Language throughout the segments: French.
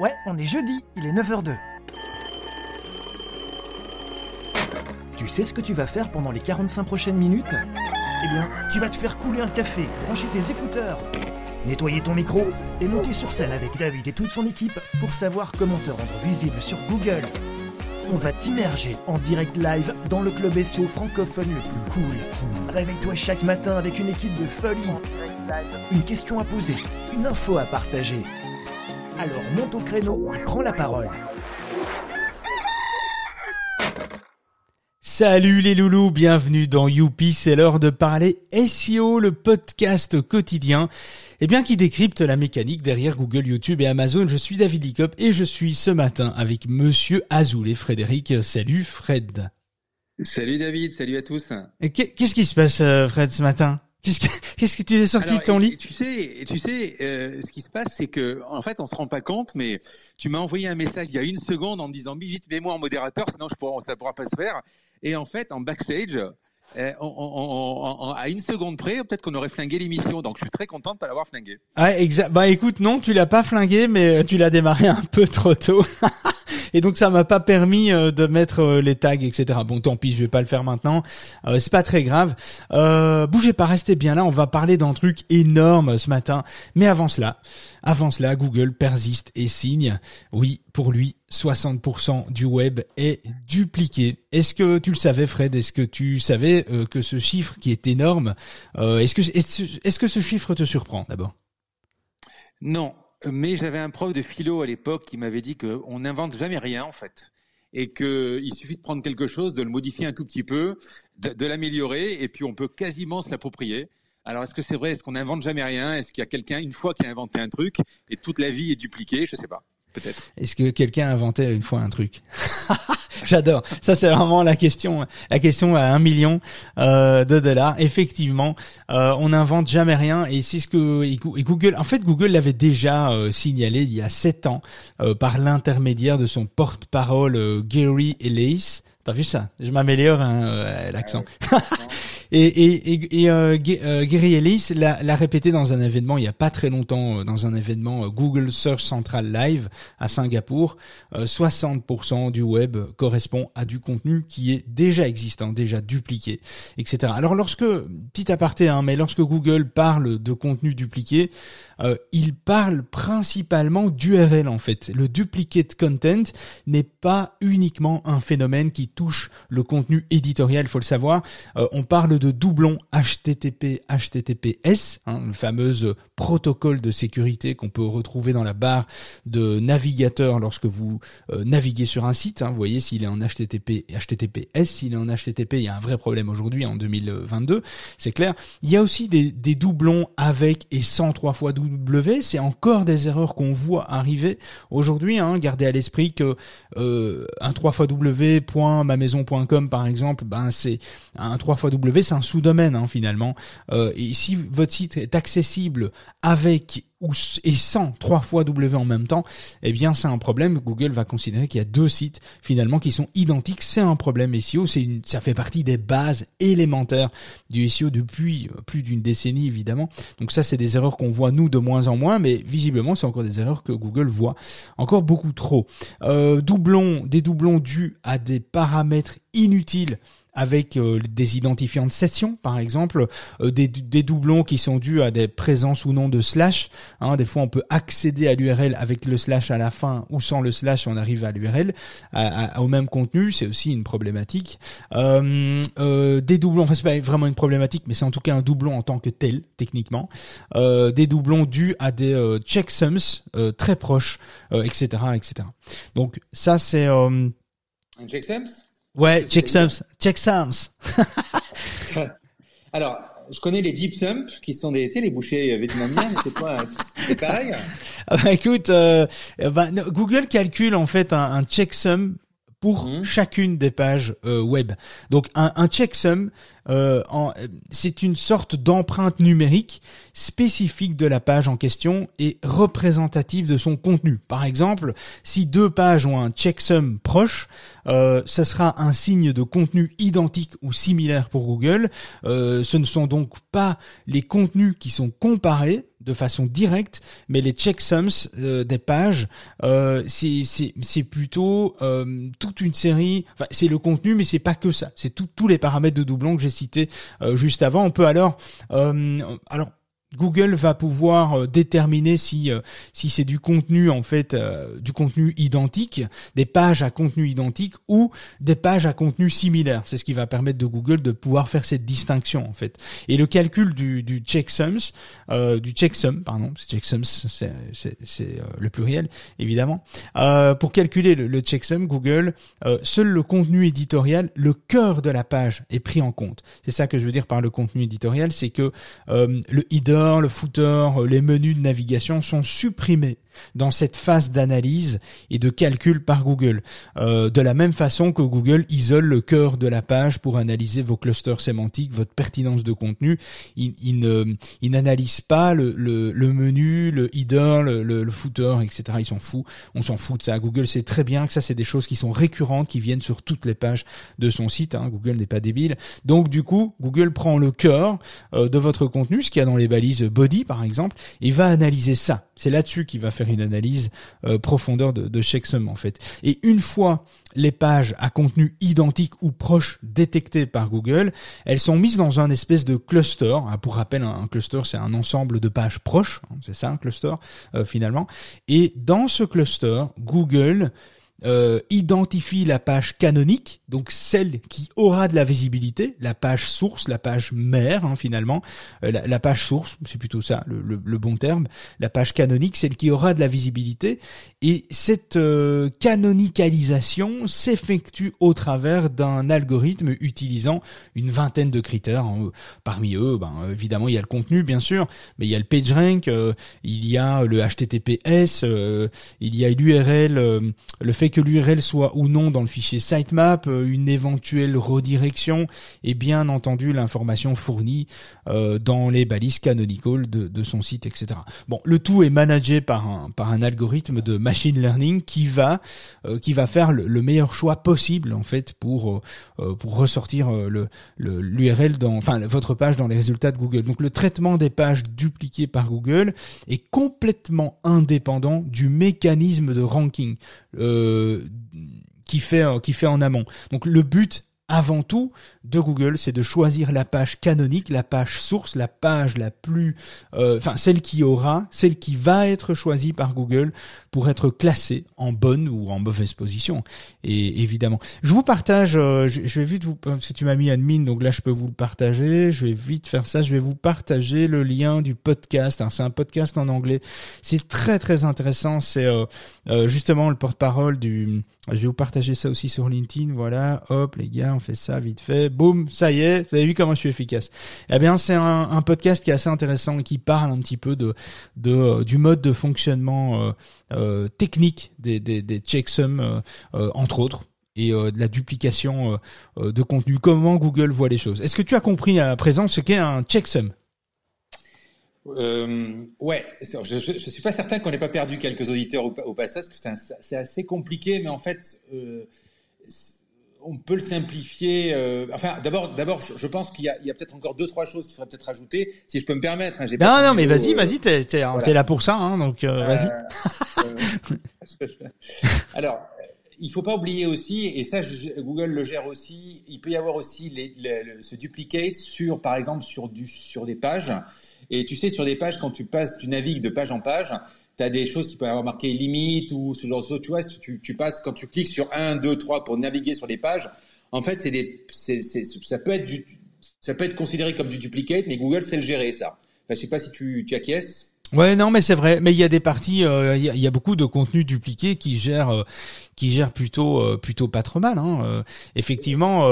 Ouais, on est jeudi, il est 9h02. Tu sais ce que tu vas faire pendant les 45 prochaines minutes? Eh bien, tu vas te faire couler un café, brancher tes écouteurs, nettoyer ton micro et monter sur scène avec David et toute son équipe pour savoir comment te rendre visible sur Google. On va t'immerger en direct live dans le club SEO francophone le plus cool. Réveille-toi chaque matin avec une équipe de folie. Une question à poser, une info à partager. Alors monte au créneau et prends la parole. Salut les loulous, bienvenue dans Youpi, c'est l'heure de parler SEO, le podcast quotidien, eh bien qui décrypte la mécanique derrière Google, YouTube et Amazon. Je suis David Licop et je suis ce matin avec monsieur Azoul et Frédéric. Salut Fred. Salut David, salut à tous. Qu'est-ce qui se passe euh, Fred ce matin? Qu'est-ce que, tu es sorti de ton lit Tu sais, tu sais, euh, ce qui se passe, c'est que en fait, on se rend pas compte, mais tu m'as envoyé un message il y a une seconde en me disant vite, mets-moi en modérateur, sinon je pourra, ça pourra pas se faire. Et en fait, en backstage, euh, à une seconde près, peut-être qu'on aurait flingué l'émission. Donc, je suis très content de pas l'avoir flingué. Ah, exact. Bah, écoute, non, tu l'as pas flingué, mais tu l'as démarré un peu trop tôt. et donc ça m'a pas permis euh, de mettre euh, les tags, etc. Bon, tant pis, je vais pas le faire maintenant. Euh, c'est pas très grave. Euh, bougez pas, restez bien là. On va parler d'un truc énorme ce matin. Mais avant cela, avant cela, Google persiste et signe. Oui, pour lui, 60% du web est dupliqué. Est-ce que tu le savais, Fred? Est-ce que tu savais que ce chiffre qui est énorme, est-ce que est-ce que ce chiffre te surprend d'abord? Non, mais j'avais un prof de philo à l'époque qui m'avait dit qu'on n'invente jamais rien en fait et qu'il suffit de prendre quelque chose, de le modifier un tout petit peu, de, l'améliorer et puis on peut quasiment se l'approprier. Alors est-ce que c'est vrai? Est-ce qu'on n'invente jamais rien? Est-ce qu'il y a quelqu'un une fois qui a inventé un truc et toute la vie est dupliquée? Je sais pas. Peut-être. Est-ce que quelqu'un a inventé une fois un truc? J'adore. Ça, c'est vraiment la question, la question à un million euh, de dollars. Effectivement, euh, on n'invente jamais rien, et c'est ce que Google. En fait, Google l'avait déjà euh, signalé il y a sept ans par l'intermédiaire de son porte-parole Gary Ellis. T'as vu ça? Je m'améliore hein, l'accent. Ah Et, et, et, euh, euh, Gary Ellis l'a répété dans un événement il y a pas très longtemps, euh, dans un événement Google Search Central Live à Singapour. 60% du web correspond à du contenu qui est déjà existant, déjà dupliqué, etc. Alors lorsque, petit aparté, hein, mais lorsque Google parle de contenu dupliqué, euh, il parle principalement d'URL en fait. Le duplicate content n'est pas uniquement un phénomène qui touche le contenu éditorial, faut le savoir. on parle de doublons HTTP, HTTPS, hein, le fameux protocole de sécurité qu'on peut retrouver dans la barre de navigateur lorsque vous euh, naviguez sur un site. Hein. vous voyez s'il est en HTTP et HTTPS, s'il est en HTTP, il y a un vrai problème aujourd'hui en 2022, c'est clair. Il y a aussi des, des doublons avec et sans trois fois W, c'est encore des erreurs qu'on voit arriver aujourd'hui. Hein. Gardez à l'esprit que euh, un 3 fois W.mamaison.com par exemple, ben c'est un 3 fois W c'est un sous-domaine hein, finalement. Euh, et si votre site est accessible avec ou et sans trois fois W en même temps, eh bien c'est un problème. Google va considérer qu'il y a deux sites finalement qui sont identiques. C'est un problème SEO. C'est ça fait partie des bases élémentaires du SEO depuis euh, plus d'une décennie évidemment. Donc ça c'est des erreurs qu'on voit nous de moins en moins, mais visiblement c'est encore des erreurs que Google voit encore beaucoup trop. Euh, doublons, des doublons dus à des paramètres inutiles avec euh, des identifiants de session, par exemple, euh, des, des, doublons qui sont dus à des présences ou non de slash. Hein, des fois, on peut accéder à l'URL avec le slash à la fin ou sans le slash, on arrive à l'URL, au même contenu. C'est aussi une problématique. Euh, euh, des doublons, enfin c'est pas vraiment une problématique, mais c'est en tout cas un doublon en tant que tel, techniquement. Euh, des doublons dus à des checksums très proches, etc., etc. Donc ça c'est un checksums? Ouais, checksums. Checksums. Alors, je connais les deep sums qui sont des, tu sais, les bouchées vietnamiens, mais c'est pas, c'est pareil. Ah bah, écoute, euh, bah, Google calcule en fait un, un checksum pour mmh. chacune des pages euh, web. Donc un, un checksum, euh, c'est une sorte d'empreinte numérique spécifique de la page en question et représentative de son contenu. Par exemple, si deux pages ont un checksum proche, euh, ça sera un signe de contenu identique ou similaire pour Google. Euh, ce ne sont donc pas les contenus qui sont comparés, de façon directe, mais les checksums euh, des pages, euh, c'est plutôt euh, toute une série. C'est le contenu, mais c'est pas que ça. C'est tous les paramètres de doublon que j'ai cités juste avant. On peut alors alors Google va pouvoir euh, déterminer si euh, si c'est du contenu en fait euh, du contenu identique, des pages à contenu identique ou des pages à contenu similaire. C'est ce qui va permettre de Google de pouvoir faire cette distinction en fait. Et le calcul du du checksums euh, du checksum pardon, checksums c'est c'est c'est le pluriel évidemment. pour calculer le, le checksum Google seul le contenu éditorial, le cœur de la page est pris en compte. C'est ça que je veux dire par le contenu éditorial, c'est que le header le footer, les menus de navigation sont supprimés dans cette phase d'analyse et de calcul par Google. Euh, de la même façon que Google isole le cœur de la page pour analyser vos clusters sémantiques, votre pertinence de contenu, il, il n'analyse pas le, le, menu, le header, le, le, footer, etc. Ils s'en fout. On s'en fout de ça. Google sait très bien que ça, c'est des choses qui sont récurrentes, qui viennent sur toutes les pages de son site. Hein. Google n'est pas débile. Donc du coup, Google prend le cœur euh, de votre contenu, ce qu'il y a dans les balises body par exemple, et va analyser ça. C'est là-dessus qu'il va faire une analyse euh, profondeur de, de checksum en fait. Et une fois les pages à contenu identique ou proche détectées par Google, elles sont mises dans un espèce de cluster. Ah, pour rappel, un cluster, c'est un ensemble de pages proches. Hein, c'est ça un cluster euh, finalement. Et dans ce cluster, Google euh, identifie la page canonique, donc celle qui aura de la visibilité, la page source, la page mère hein, finalement, euh, la, page source, c'est plutôt ça le, le, bon terme, la page canonique, celle qui aura de la visibilité, et cette euh, canonicalisation s'effectue au travers d'un algorithme utilisant une vingtaine de critères. Hein. Parmi eux, ben, évidemment, il y a le contenu, bien sûr, mais il y a le PageRank, il y a le HTTPS, il y a l'URL, le fait que l'URL soit ou non dans le fichier sitemap, euh, une éventuelle redirection et bien entendu l'information fournie euh, dans les balises canonical de, son site, etc. Bon, le tout est managé par un par un algorithme de machine learning qui va euh, qui va faire le, meilleur choix possible en fait pour pour ressortir le l'URL dans enfin votre page dans les résultats de Google. Donc le traitement des pages dupliquées par Google est complètement indépendant du mécanisme de ranking. Qui fait qui fait en amont. Donc le but avant tout de Google, c'est de choisir la page canonique, la page source, la page la plus, euh, enfin celle qui aura, celle qui va être choisie par Google pour être classée en bonne ou en mauvaise position. Et évidemment, je vous partage, euh, je, vais vite vous, si tu m'as mis admin, donc là je peux vous le partager. Je vais vite faire ça. Je vais vous partager le lien du podcast. c'est un podcast en anglais. C'est très très intéressant. C'est euh, justement le porte-parole du je vais vous partager ça aussi sur LinkedIn. Voilà, hop, les gars, on fait ça vite fait. Boum, ça y est. Vous avez vu comment je suis efficace. Eh bien, c'est un, podcast qui est assez intéressant et qui parle un petit peu de, euh, du mode de fonctionnement euh, euh, technique des, des, des checksums, entre autres et de la duplication de contenu. Comment Google voit les choses. Est-ce que tu as compris à présent ce qu'est un checksum? Euh, ouais, je, ne suis pas certain qu'on n'ait pas perdu quelques auditeurs au, passage, parce que c'est assez compliqué, mais en fait, euh, on peut le simplifier. Euh, enfin, d'abord, d'abord, je, pense qu'il y a, a peut-être encore deux, trois choses qu'il faudrait peut-être rajouter, si je peux me permettre. Hein, non, non, mais vas-y, vas-y, t'es, là pour ça, hein, donc vas-y. alors, il faut pas oublier aussi, et ça, Google le gère aussi. Il peut y avoir aussi les, ce duplicate sur, par exemple, sur du, sur des pages. Et tu sais, sur des pages, quand tu passes, tu navigues de page en page, tu as des choses qui peuvent avoir marqué limite ou ce genre de choses. Tu vois, tu, passes, quand tu cliques sur 1, 2, 3 pour naviguer sur des pages, en fait, c'est des, c'est, ça peut être du, ça peut être considéré comme du duplicate, mais Google sait le gérer, ça. Enfin, je sais pas si tu, tu acquiesces. Ouais, non, mais c'est vrai. Mais il y a des parties, euh, il y, a, beaucoup de contenus dupliqués qui gèrent, euh, qui gèrent plutôt, euh, plutôt pas trop mal. Hein. effectivement,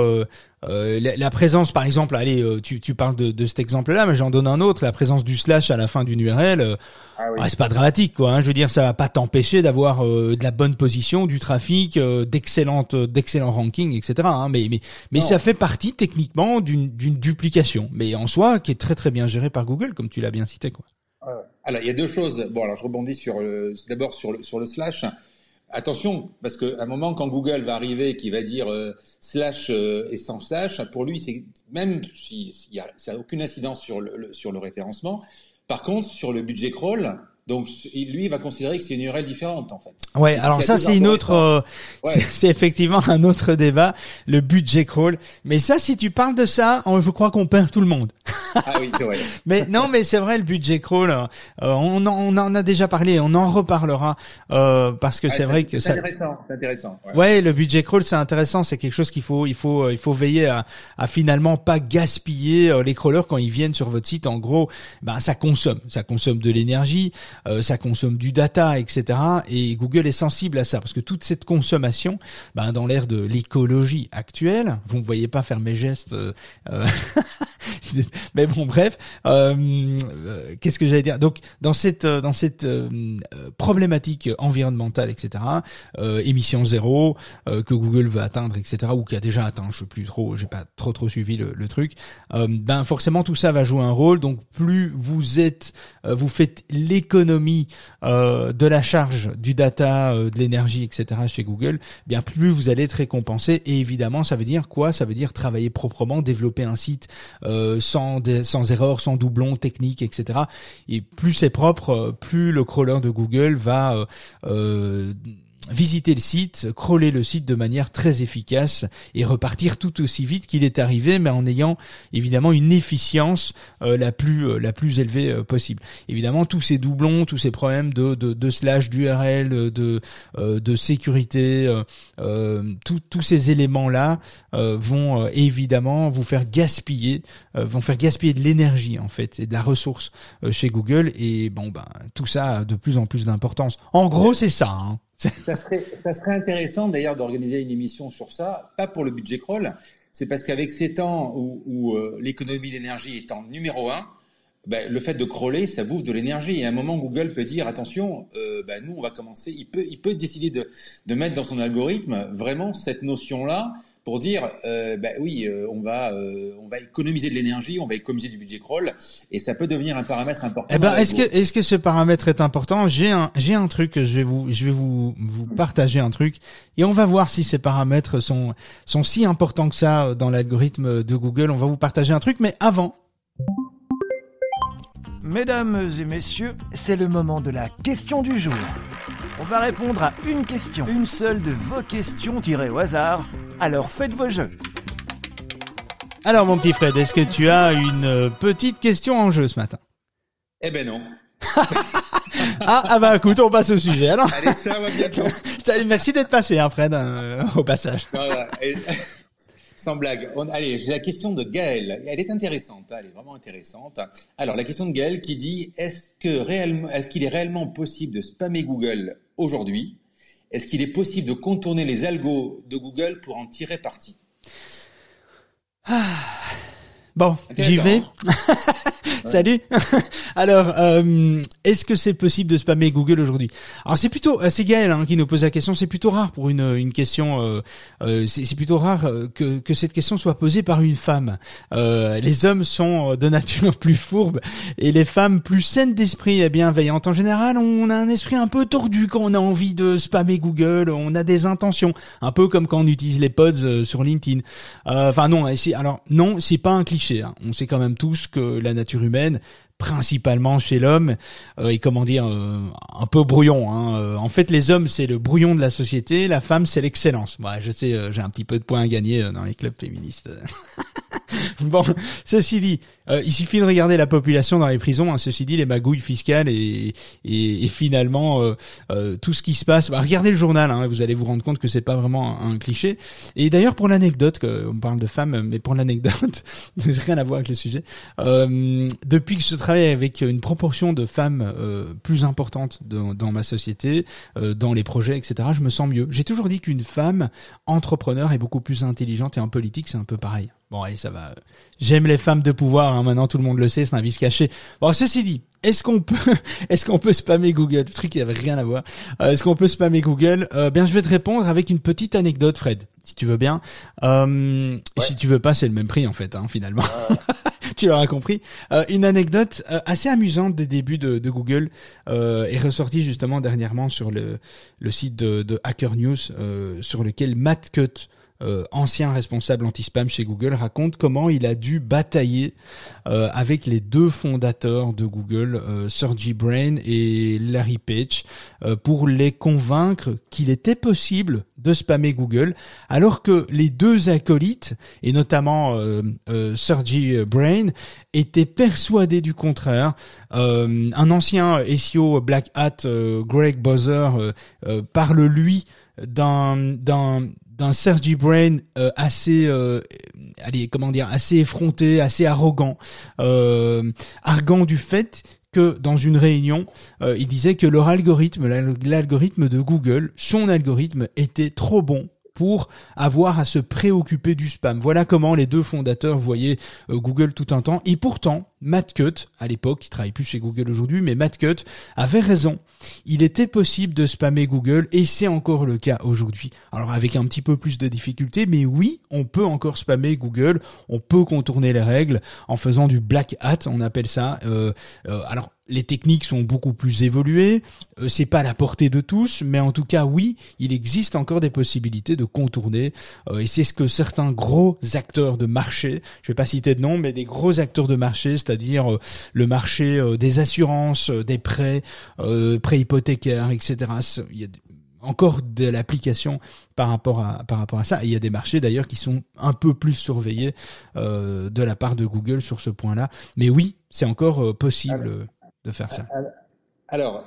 la, présence, par exemple, allez, tu, tu parles de, de cet exemple-là, mais j'en donne un autre. La présence du slash à la fin d'une URL, ah c'est pas dramatique, quoi. Hein. Je veux dire, ça va pas t'empêcher d'avoir de la bonne position, du trafic, d'excellentes, d'excellents rankings, etc. Hein. Mais, mais, mais ça fait partie techniquement d'une, d'une duplication, mais en soi qui est très très bien gérée par Google, comme tu l'as bien cité, quoi. Alors, il y a deux choses. Bon, alors je rebondis sur le, d'abord sur le, sur le slash. Attention, parce qu'à un moment, quand Google va arriver, qui va dire euh, slash euh, et sans slash, pour lui, c'est même si y a, ça n'a aucune incidence sur le, sur le référencement, Par contre, sur le budget crawl, donc lui, il va considérer que c'est une URL différente en fait. Ouais, alors ça c'est une autre, euh, c'est effectivement un autre débat, le budget crawl. Mais ça, si tu parles de ça, je crois qu'on perd tout le monde. ah oui, c'est vrai. mais non, mais c'est vrai le budget crawl. Euh, on, en, on en a déjà parlé, on en reparlera euh, parce que c'est vrai que c'est intéressant, c'est intéressant. Ouais. le budget crawl c'est intéressant, c'est quelque chose qu'il faut, il faut, il faut veiller à, à finalement pas gaspiller les crawlers quand ils viennent sur votre site. En gros, ben ça consomme, ça consomme de l'énergie. Euh, ça consomme du data, etc. Et Google est sensible à ça parce que toute cette consommation, ben, dans l'ère de l'écologie actuelle, vous ne voyez pas faire mes gestes, euh, euh, mais bon, bref, qu'est-ce que j'allais dire? Donc, dans cette dans cette problématique environnementale, etc. émission zéro que Google veut atteindre, etc. Ou qui a déjà atteint, je sais plus trop, j'ai pas trop trop suivi le, le truc. ben forcément tout ça va jouer un rôle. Donc plus vous êtes, vous faites l'économie euh, de la charge, du data, euh, de l'énergie, etc. chez Google, bien plus vous allez être récompensé. Et évidemment, ça veut dire quoi? Ça veut dire travailler proprement, développer un site euh, sans sans erreur, sans doublon technique, etc. Et plus c'est propre, plus le crawler de Google va visiter le site, crawler le site de manière très efficace et repartir tout aussi vite qu'il est arrivé, mais en ayant évidemment une efficience euh, la plus euh, la plus élevée euh, possible. Évidemment, tous ces doublons, tous ces problèmes de de, de slash d'URL, de de sécurité, tous ces éléments là vont évidemment vous faire gaspiller, vont faire gaspiller de l'énergie en fait et de la ressource chez Google et bon ben tout ça a de plus en plus d'importance. En gros, c'est ça. Hein. Ça serait, intéressant d'ailleurs d'organiser une émission sur ça, pas pour le budget crawl, c'est parce qu'avec ces temps où, où euh, l'économie d'énergie est en numéro un, ben, le fait de crawler, ça bouffe de l'énergie. Et à un moment, Google peut dire attention, euh, ben, nous, on va commencer. Il peut, décider de, de mettre dans son algorithme vraiment cette notion-là pour dire, euh, bah oui, euh, on va, euh, on va économiser de l'énergie, on va économiser du budget crawl, et ça peut devenir un paramètre important. Eh ben, est-ce que, est-ce que ce paramètre est important? J'ai un, j'ai un truc je vais vous, je vais vous, vous partager un truc, et on va voir si ces paramètres sont, sont si importants que ça dans l'algorithme de Google. On va vous partager un truc, mais avant. Mesdames et messieurs, c'est le moment de la question du jour. On va répondre à une question, une seule de vos questions tirées au hasard. Alors faites vos jeux. Alors mon petit Fred, est-ce que tu as une euh, petite question en jeu ce matin? Eh ben non. ah, ah bah écoute, on passe au sujet alors. Allez, ça va bientôt. Salut, merci d'être passé, hein, Fred, hein, au passage. Voilà. sans blague. allez, j'ai la question de Gaël. Elle est intéressante, hein, elle est vraiment intéressante. Alors, la question de Gaël qui dit est-ce que réellement, est-ce qu'il est réellement possible de spammer Google aujourd'hui? Est-ce qu'il est possible de contourner les algos de Google pour en tirer parti? Bon, j'y vais. Salut. Alors, euh, est-ce que c'est possible de spammer Google aujourd'hui? Alors c'est plutôt, euh, c'est Gaël hein, qui nous pose la question. C'est plutôt rare pour une une question. Euh, euh c'est plutôt rare que que cette question soit posée par une femme. Euh, les hommes sont de nature plus fourbes et les femmes plus saines d'esprit et bienveillantes. En général, on a un esprit un peu tordu quand on a envie de spammer Google. On a des intentions, un peu comme quand on utilise les pods sur LinkedIn. Enfin non, alors non, c'est pas un cliché. Hein. On sait quand même tous que la nature humaine principalement chez l'homme euh, et comment dire euh, un peu brouillon hein. Euh, en fait les hommes c'est le brouillon de la société la femme c'est l'excellence moi je sais j'ai un petit peu de points à gagner dans les clubs féministes bon ceci dit il suffit de regarder la population dans les prisons hein. ceci dit les magouilles fiscales et et, et finalement tout ce qui se passe bah, regardez le journal hein, vous allez vous rendre compte que c'est pas vraiment un, cliché et d'ailleurs pour l'anecdote on parle de femmes mais pour l'anecdote rien à voir avec le sujet depuis que je travaille avec une proportion de femmes euh, plus importante dans, ma société, euh, dans les projets, etc., je me sens mieux. J'ai toujours dit qu'une femme entrepreneur est beaucoup plus intelligente et en politique, c'est un peu pareil. Bon, allez, ça va. J'aime les femmes de pouvoir. Hein, maintenant, tout le monde le sait, c'est un vice caché. Bon, ceci dit, est-ce qu'on peut, est-ce qu'on peut spammer Google? Le truc qui avait rien à voir. Euh, est-ce qu'on peut spammer Google? Bien, je vais te répondre avec une petite anecdote, Fred, si tu veux bien. Euh, Si tu veux pas, c'est le même prix en fait, hein, finalement. tu l'auras compris. Euh, une anecdote euh, assez amusante des débuts de, de Google euh, est ressortie justement dernièrement sur le, le site de, de Hacker News, sur lequel Matt Cut euh, ancien responsable anti-spam chez Google, raconte comment il a dû batailler euh, avec les deux fondateurs de Google, euh, Sergey Brin et Larry Page, pour les convaincre qu'il était possible de spammer Google, alors que les deux acolytes, et notamment Sergey Brin, étaient persuadés du contraire. un ancien SEO Black Hat, Greg Bowser, parle lui d'un d'un Sergi Brain euh, assez euh, allez comment dire assez effronté, assez arrogant, euh, argant du fait que dans une réunion, euh, il disait que leur algorithme, l'algorithme de Google, son algorithme était trop bon pour avoir à se préoccuper du spam. Voilà comment les deux fondateurs voyaient Google tout un temps. Et pourtant, Matt Cut, à l'époque, qui travaille plus chez Google aujourd'hui, mais Matt Cut avait raison. Il était possible de spammer Google et c'est encore le cas aujourd'hui. Alors avec un petit peu plus de difficultés, mais oui, on peut encore spammer Google, on peut contourner les règles en faisant du black hat, on appelle ça. Euh, euh, alors les techniques sont beaucoup plus évoluées, euh, c'est pas la portée de tous, mais en tout cas oui, il existe encore des possibilités de contourner, et c'est ce que certains gros acteurs de marché, je vais pas citer de nom, mais des gros acteurs de marché, c'est-à-dire euh, le marché euh, des assurances, euh, des prêts, prêts hypothécaires, etc. Il y a encore de l'application par rapport à par rapport à ça. il y a des marchés d'ailleurs qui sont un peu plus surveillés de la part de Google sur ce point-là. Mais oui, c'est encore possible faire ça. Alors,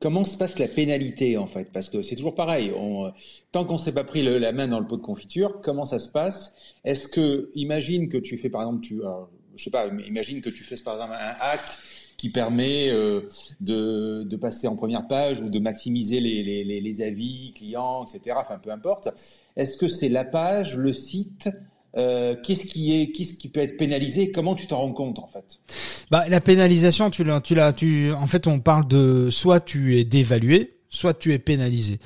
comment se passe la pénalité en fait? Parce que c'est toujours pareil. On, tant qu'on s'est pas pris la main dans le pot de confiture, comment ça se passe? Est-ce que, imagine que tu fais par exemple, tu, je sais pas, imagine que tu fais par exemple un hack qui permet euh, de, passer en première page ou de maximiser les, les, les, avis clients, etc. Enfin, peu importe. Est-ce que c'est la page, le site euh, qu'est-ce qui est, qu'est-ce qui peut être pénalisé? Comment tu t'en rends compte en fait? Bah la pénalisation, tu l'as, tu l'as, tu. En fait, on parle de soit tu es dévalué, soit tu es pénalisé.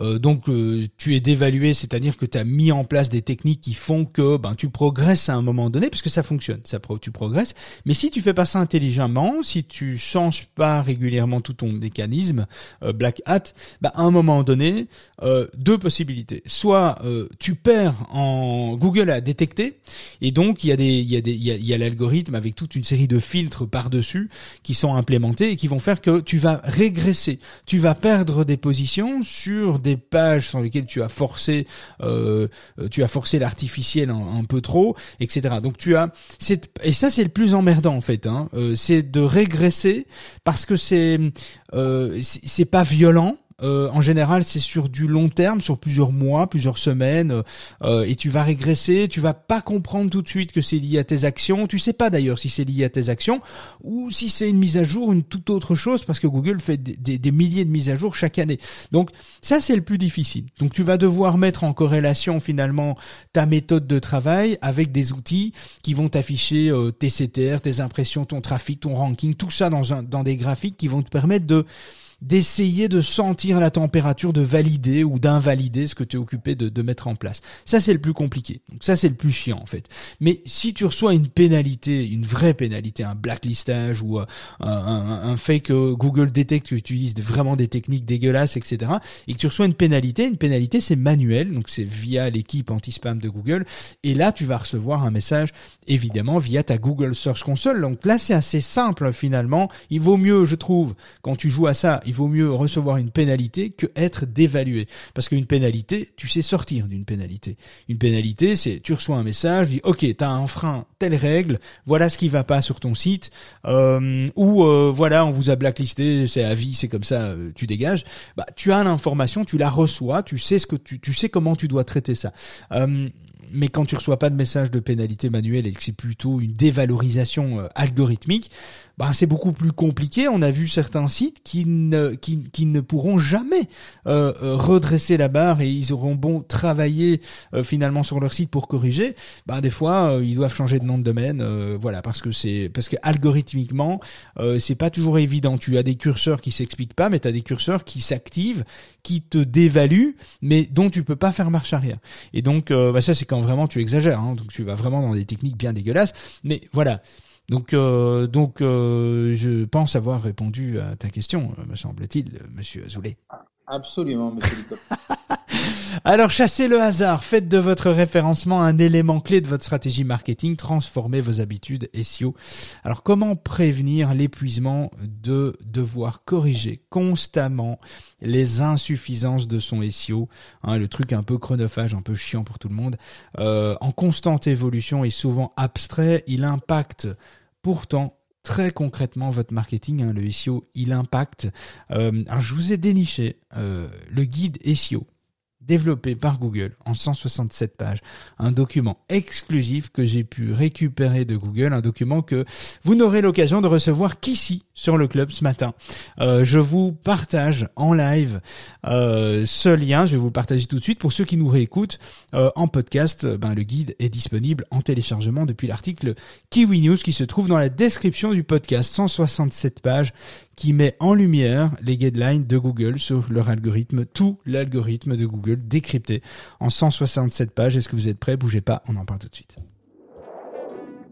Euh, donc euh, tu es dévalué, c'est-à-dire que tu as mis en place des techniques qui font que ben tu progresses à un moment donné parce que ça fonctionne, ça tu progresses. Mais si tu fais pas ça intelligemment, si tu changes pas régulièrement tout ton mécanisme euh, black hat, ben, à un moment donné, deux possibilités. Soit tu perds en Google a détecté et donc il y a des il y a des il y a, l'algorithme avec toute une série de filtres par-dessus qui sont implémentés et qui vont faire que tu vas régresser, tu vas perdre des positions sur des des pages sur lesquelles tu as forcé, euh, tu as forcé l'artificiel un, peu trop, etc. Donc tu as, et ça c'est le plus emmerdant en fait, hein, euh, c'est de régresser parce que c'est, euh, c'est pas violent euh, en général, c'est sur du long terme, sur plusieurs mois, plusieurs semaines, euh, et tu vas régresser. Tu vas pas comprendre tout de suite que c'est lié à tes actions. Tu sais pas d'ailleurs si c'est lié à tes actions ou si c'est une mise à jour, une toute autre chose, parce que Google fait des, milliers de mises à jour chaque année. Donc ça, c'est le plus difficile. Donc tu vas devoir mettre en corrélation finalement ta méthode de travail avec des outils qui vont t'afficher euh, tes CTR, tes impressions, ton trafic, ton ranking, tout ça dans un dans des graphiques qui vont te permettre de d'essayer de sentir la température, de valider ou d'invalider ce que tu es occupé de, de, mettre en place. Ça, c'est le plus compliqué. Donc ça, c'est le plus chiant, en fait. Mais si tu reçois une pénalité, une vraie pénalité, un blacklistage ou euh, un, un, fait que Google détecte que tu utilises vraiment des techniques dégueulasses, etc., et que tu reçois une pénalité, une pénalité, c'est manuel, donc c'est via l'équipe anti-spam de Google, et là, tu vas recevoir un message, évidemment, via ta Google Search Console. Donc là, c'est assez simple, finalement. Il vaut mieux, je trouve, quand tu joues à ça, il vaut mieux recevoir une pénalité que être dévalué. Parce qu'une pénalité, tu sais sortir d'une pénalité. Une pénalité, c'est tu reçois un message, dis ok, t'as enfreint telle règle, voilà ce qui va pas sur ton site, euh, ou euh, voilà, on vous a blacklisté, c'est à vie, c'est comme ça, euh, tu dégages. Bah, tu as l'information, tu la reçois, tu sais ce que tu, tu sais comment tu dois traiter ça. Euh, mais quand tu reçois pas de message de pénalité manuelle et que c'est plutôt une dévalorisation algorithmique, bah, c'est beaucoup plus compliqué. On a vu certains sites qui ne, qui, qui ne pourront jamais euh, euh, redresser la barre et ils auront bon travailler euh, finalement sur leur site pour corriger. Bah, des fois, ils doivent changer de nom de domaine, voilà, parce que c'est parce que algorithmiquement, c'est pas toujours évident. Tu as des curseurs qui s'expliquent pas, mais tu as des curseurs qui s'activent, qui te dévaluent, mais dont tu peux pas faire marche arrière. Et donc, bah, ça c'est quand vraiment tu exagères. Hein, donc tu vas vraiment dans des techniques bien dégueulasses. Mais voilà. Donc, euh, donc, euh, je pense avoir répondu à ta question, me semble-t-il, Monsieur Azoulay. Absolument, Monsieur Alors chassez le hasard, faites de votre référencement un élément clé de votre stratégie marketing, transformez vos habitudes SEO. Alors comment prévenir l'épuisement de devoir corriger constamment les insuffisances de son SEO, hein, le truc un peu chronophage, un peu chiant pour tout le monde, euh, en constante évolution et souvent abstrait, il impacte pourtant très concrètement votre marketing, hein, le SEO, il impacte. Euh, alors je vous ai déniché euh, le guide SEO développé par Google en 167 pages, un document exclusif que j'ai pu récupérer de Google, un document que vous n'aurez l'occasion de recevoir qu'ici sur le club ce matin. Euh, je vous partage en live euh, ce lien, je vais vous le partager tout de suite pour ceux qui nous réécoutent euh, en podcast. Ben, le guide est disponible en téléchargement depuis l'article Kiwi News qui se trouve dans la description du podcast, 167 pages qui met en lumière les guidelines de Google sur leur algorithme, tout l'algorithme de Google décrypté en 167 pages. Est-ce que vous êtes prêts? Bougez pas, on en parle tout de suite.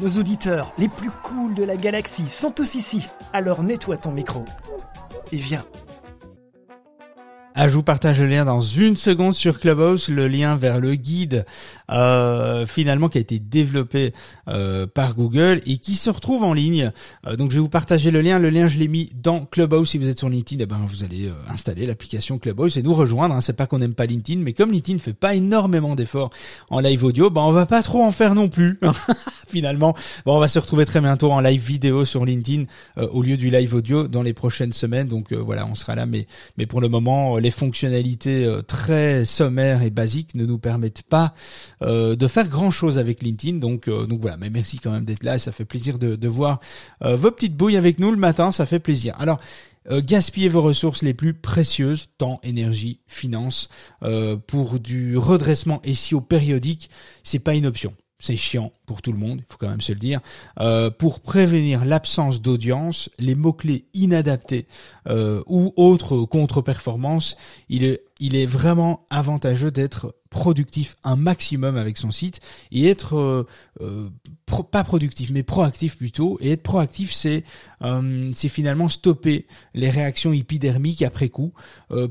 Nos auditeurs les plus cools de la galaxie sont tous ici. Alors nettoie ton micro. Et viens. Ah, je vous partage le lien dans une seconde sur Clubhouse, le lien vers le guide euh, finalement qui a été développé euh, par Google et qui se retrouve en ligne. Euh, donc je vais vous partager le lien. Le lien je l'ai mis dans Clubhouse. Si vous êtes sur LinkedIn, eh ben vous allez euh, installer l'application Clubhouse et nous rejoindre. Hein. C'est pas qu'on n'aime pas LinkedIn, mais comme LinkedIn fait pas énormément d'efforts en live audio, ben on va pas trop en faire non plus. finalement, bon, on va se retrouver très bientôt en live vidéo sur LinkedIn au lieu du live audio dans les prochaines semaines. Donc voilà, on sera là, mais mais pour le moment les fonctionnalités euh, très sommaires et basiques ne nous permettent pas euh, de faire grand chose avec LinkedIn. Donc, euh, donc voilà, mais merci quand même d'être là. Ça fait plaisir de, de voir vos petites bouilles avec nous le matin. Ça fait plaisir. Alors, gaspiller vos ressources les plus précieuses, temps, énergie, finances, pour du redressement SEO périodique, c'est pas une option c'est chiant pour tout le monde, il faut quand même se le dire. Euh, pour prévenir l'absence d'audience, les mots-clés inadaptés euh, ou autres contre-performances, il est, il est vraiment avantageux d'être productif un maximum avec son site et être euh, pas productif mais proactif plutôt. Et être proactif c'est c'est finalement stopper les réactions épidermiques après coup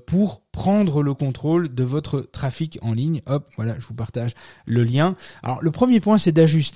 pour prendre le contrôle de votre trafic en ligne. Hop voilà je vous partage le lien. Alors le premier point c'est d'ajuster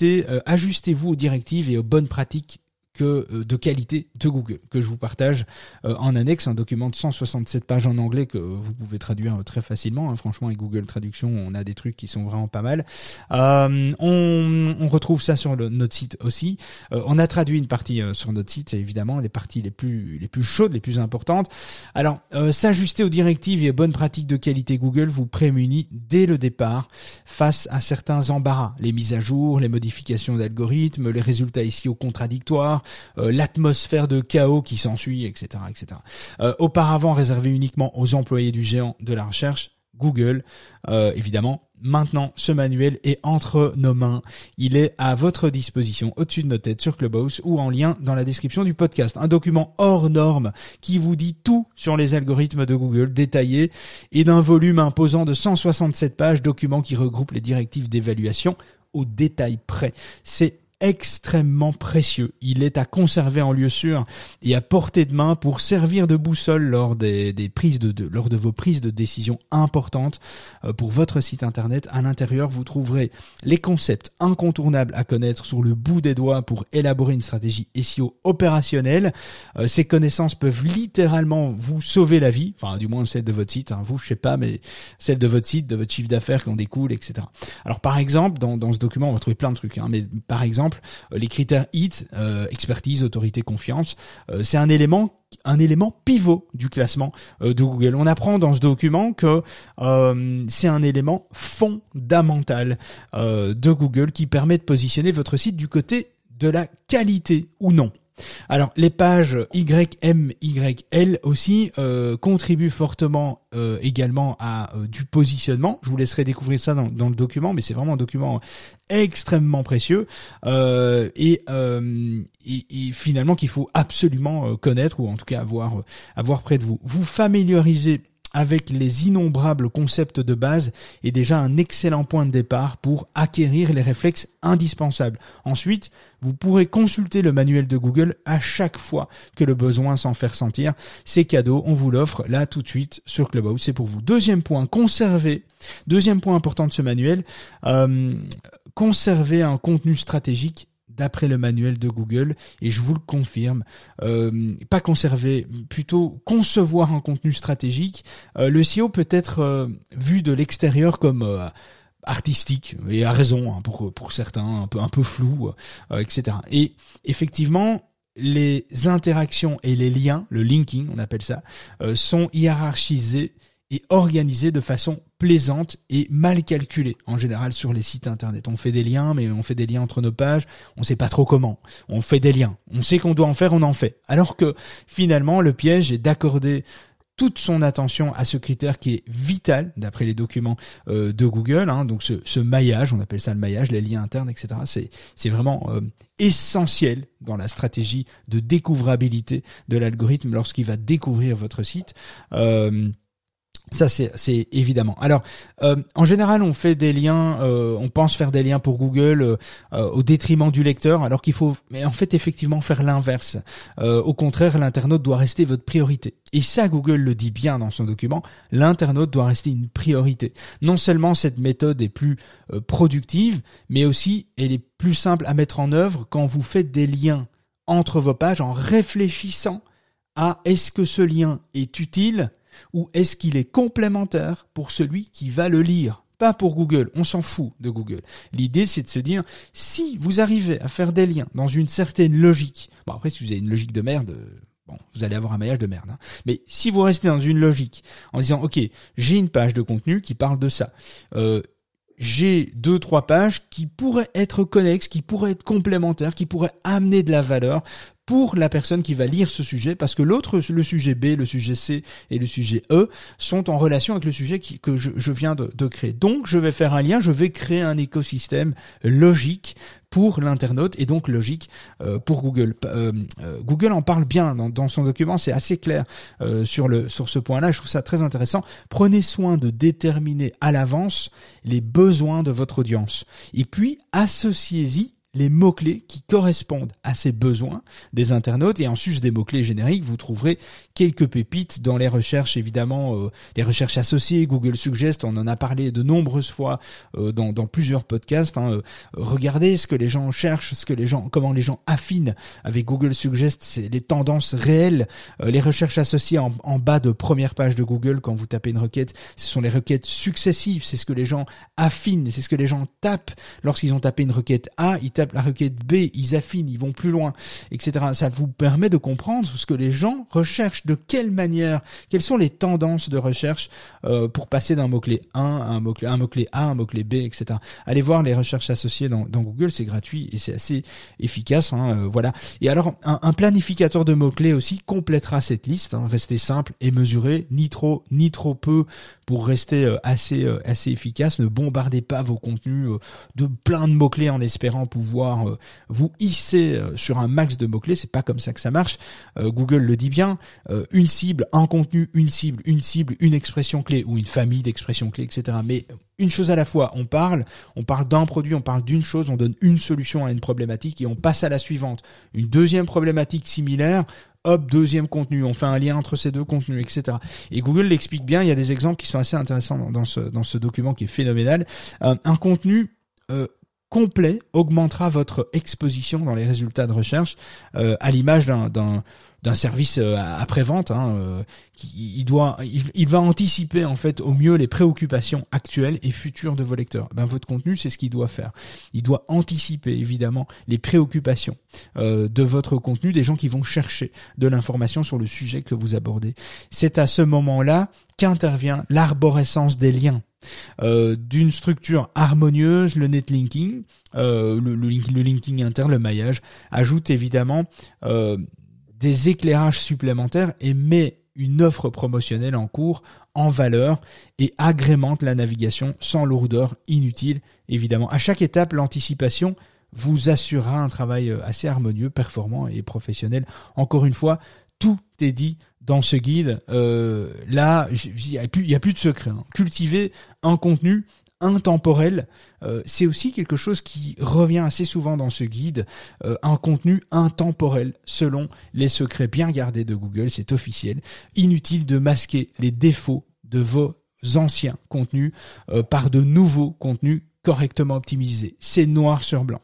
ajustez-vous aux directives et aux bonnes pratiques que euh, de qualité de Google que je vous partage euh, en annexe un document de 167 pages en anglais que vous pouvez traduire très facilement hein. franchement avec Google Traduction on a des trucs qui sont vraiment pas mal. Euh, on, on, retrouve ça sur notre site aussi. On a traduit une partie sur notre site évidemment les parties les plus les plus chaudes les plus importantes. Alors s'ajuster aux directives et aux bonnes pratiques de qualité Google vous prémunit dès le départ face à certains embarras. Les mises à jour les modifications d'algorithmes les résultats ici au contradictoires euh, l'atmosphère de chaos qui s'ensuit, etc., etc. Euh, auparavant réservé uniquement aux employés du géant de la recherche, Google, euh, évidemment. Maintenant, ce manuel est entre nos mains. Il est à votre disposition au-dessus de nos têtes sur Clubhouse ou en lien dans la description du podcast. Un document hors norme qui vous dit tout sur les algorithmes de Google détaillé et d'un volume imposant de 167 pages, document qui regroupe les directives d'évaluation au détail près. C'est extrêmement précieux. Il est à conserver en lieu sûr et à portée de main pour servir de boussole lors des, des prises de, de, lors de vos prises de décision importantes euh, pour votre site internet. À l'intérieur, vous trouverez les concepts incontournables à connaître sur le bout des doigts pour élaborer une stratégie SEO opérationnelle. Euh, ces connaissances peuvent littéralement vous sauver la vie, enfin du moins celle de votre site. Hein. Vous, je sais pas, mais celle de votre site, de votre chiffre d'affaires qui en découle, etc. Alors par exemple, dans, dans ce document, on va trouver plein de trucs. Hein, mais par exemple euh, les critères HIT, euh, expertise, autorité, confiance, euh, c'est un élément un élément pivot du classement de Google. On apprend dans ce document que c'est un élément fondamental de Google qui permet de positionner votre site du côté de la qualité ou non. Alors les pages YMYL aussi euh, contribuent fortement euh, également à euh, du positionnement. Je vous laisserai découvrir ça dans, dans le document, mais c'est vraiment un document extrêmement précieux et, et, finalement qu'il faut absolument connaître ou en tout cas avoir avoir près de vous. Vous familiariser avec les innombrables concepts de base est déjà un excellent point de départ pour acquérir les réflexes indispensables. Ensuite, vous pourrez consulter le manuel de Google à chaque fois que le besoin s'en fait ressentir. C'est cadeau, on vous l'offre là tout de suite sur Clubhouse, c'est pour vous. Deuxième point, conserver. Deuxième point important de ce manuel, euh, conserver un contenu stratégique d'après le manuel de Google, et je vous le confirme, euh, pas conserver, plutôt concevoir un contenu stratégique. Euh, le SEO peut être euh, vu de l'extérieur comme artistique et à raison hein, pour pour certains un peu un peu flou etc et effectivement les interactions et les liens le linking on appelle ça sont hiérarchisés et organisé de façon plaisante et mal calculée en général sur les sites internet. On fait des liens, mais on fait des liens entre nos pages, on sait pas trop comment. On fait des liens, on sait qu'on doit en faire, on en fait. Alors que finalement, le piège est d'accorder toute son attention à ce critère qui est vital d'après les documents euh, de Google. Hein, donc ce, maillage, on appelle ça le maillage, les liens internes, etc. C'est c'est vraiment euh, essentiel dans la stratégie de découvrabilité de l'algorithme lorsqu'il va découvrir votre site. Euh, ça c'est évidemment. Alors euh, en général on fait des liens, euh, on pense faire des liens pour Google euh, au détriment du lecteur, alors qu'il faut, mais en fait effectivement faire l'inverse. au contraire, l'internaute doit rester votre priorité. Et ça Google le dit bien dans son document, l'internaute doit rester une priorité. Non seulement cette méthode est plus productive, mais aussi elle est plus simple à mettre en œuvre quand vous faites des liens entre vos pages en réfléchissant à est-ce que ce lien est utile ou est-ce qu'il est complémentaire pour celui qui va le lire? Pas pour Google, on s'en fout de Google. L'idée c'est de se dire, si vous arrivez à faire des liens dans une certaine logique, bon après si vous avez une logique de merde, bon, vous allez avoir un maillage de merde. Hein. Mais si vous restez dans une logique en disant, ok, j'ai une page de contenu qui parle de ça, euh, j'ai deux trois pages qui pourraient être connexes, qui pourraient être complémentaires, qui pourraient amener de la valeur pour la personne qui va lire ce sujet, parce que l'autre, le sujet B, le sujet C et le sujet E sont en relation avec le sujet que je, viens de, créer. Donc, je vais faire un lien, je vais créer un écosystème logique pour l'internaute et donc logique euh, pour Google. Euh, euh, Google en parle bien dans, son document, c'est assez clair sur ce point-là. Je trouve ça très intéressant. Prenez soin de déterminer à l'avance les besoins de votre audience et puis associez-y les mots-clés qui correspondent à ces besoins des internautes. Et en sus des mots-clés génériques, vous trouverez quelques pépites dans les recherches, évidemment, euh, les recherches associées, Google Suggest, on en a parlé de nombreuses fois euh, dans, dans, plusieurs podcasts. Hein. Euh, regardez ce que les gens cherchent, ce que les gens, comment les gens affinent avec Google Suggest, c'est les tendances réelles, les recherches associées en, en, bas de première page de Google quand vous tapez une requête, ce sont les requêtes successives, c'est ce que les gens affinent, c'est ce que les gens tapent lorsqu'ils ont tapé une requête A, ils tapent la requête B, ils affinent, ils vont plus loin, etc. Ça vous permet de comprendre ce que les gens recherchent, de quelle manière, quelles sont les tendances de recherche euh, pour passer d'un mot-clé 1 à un mot-clé, un mot-clé A, un mot-clé B, etc. Allez voir les recherches associées dans, Google, c'est gratuit et c'est assez efficace. Hein, euh, voilà. Et alors, un, planificateur de mots-clés aussi complétera cette liste. Hein, restez simple et mesuré, ni trop, ni trop peu pour rester euh, assez, assez efficace. Ne bombardez pas vos contenus de plein de mots-clés en espérant pouvoir euh, vous hisser euh, sur un max de mots-clés. C'est pas comme ça que ça marche. Euh, Google le dit bien. une cible, un contenu, une cible, une cible, une expression clé ou une famille d'expressions clés, etc. Mais une chose à la fois. On parle, on parle d'un produit, on parle d'une chose, on donne une solution à une problématique et on passe à la suivante. Une deuxième problématique similaire, hop, deuxième contenu, on fait un lien entre ces deux contenus, etc. Et Google l'explique bien, il y a des exemples qui sont assez intéressants dans ce, dans ce document qui est phénoménal. un contenu complet augmentera votre exposition dans les résultats de recherche euh, à l'image d'un d'un service euh, après vente hein, euh, qui il doit il, va anticiper en fait au mieux les préoccupations actuelles et futures de vos lecteurs. Ben votre contenu c'est ce qu'il doit faire. Il doit anticiper évidemment les préoccupations de votre contenu des gens qui vont chercher de l'information sur le sujet que vous abordez. C'est à ce moment là qu'intervient l'arborescence des liens euh, d'une structure harmonieuse, le netlinking, euh, le, linking interne, le maillage, ajoute évidemment euh, des éclairages supplémentaires et met une offre promotionnelle en cours en valeur et agrémente la navigation sans lourdeur inutile. Évidemment, à chaque étape, l'anticipation vous assurera un travail euh, assez harmonieux, performant et professionnel. Encore une fois, tout est dit dans ce guide. Euh, là, il n'y a, plus, de secret. Hein. Cultiver un contenu intemporel, euh, c'est aussi quelque chose qui revient assez souvent dans ce guide, euh, un contenu intemporel selon les secrets bien gardés de Google, c'est officiel. Inutile de masquer les défauts de vos anciens contenus par de nouveaux contenus correctement optimisés. C'est noir sur blanc.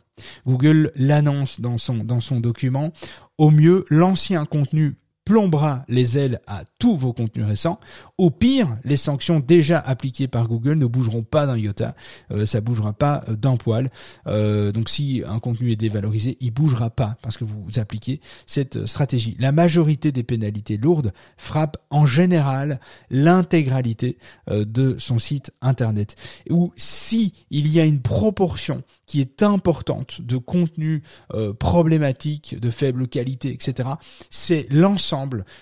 Google l'annonce dans son, dans son document. Au mieux, l'ancien contenu plombera les ailes à tous vos contenus récents. Au pire, les sanctions déjà appliquées par Google ne bougeront pas d'un iota, euh, ça bougera pas euh, d'un poil. Euh, donc si un contenu est dévalorisé, il bougera pas parce que vous appliquez cette stratégie. La majorité des pénalités lourdes frappent en général l'intégralité de son site internet. Ou si il y a une proportion qui est importante de contenu problématique, de faible qualité, etc., c'est l'ensemble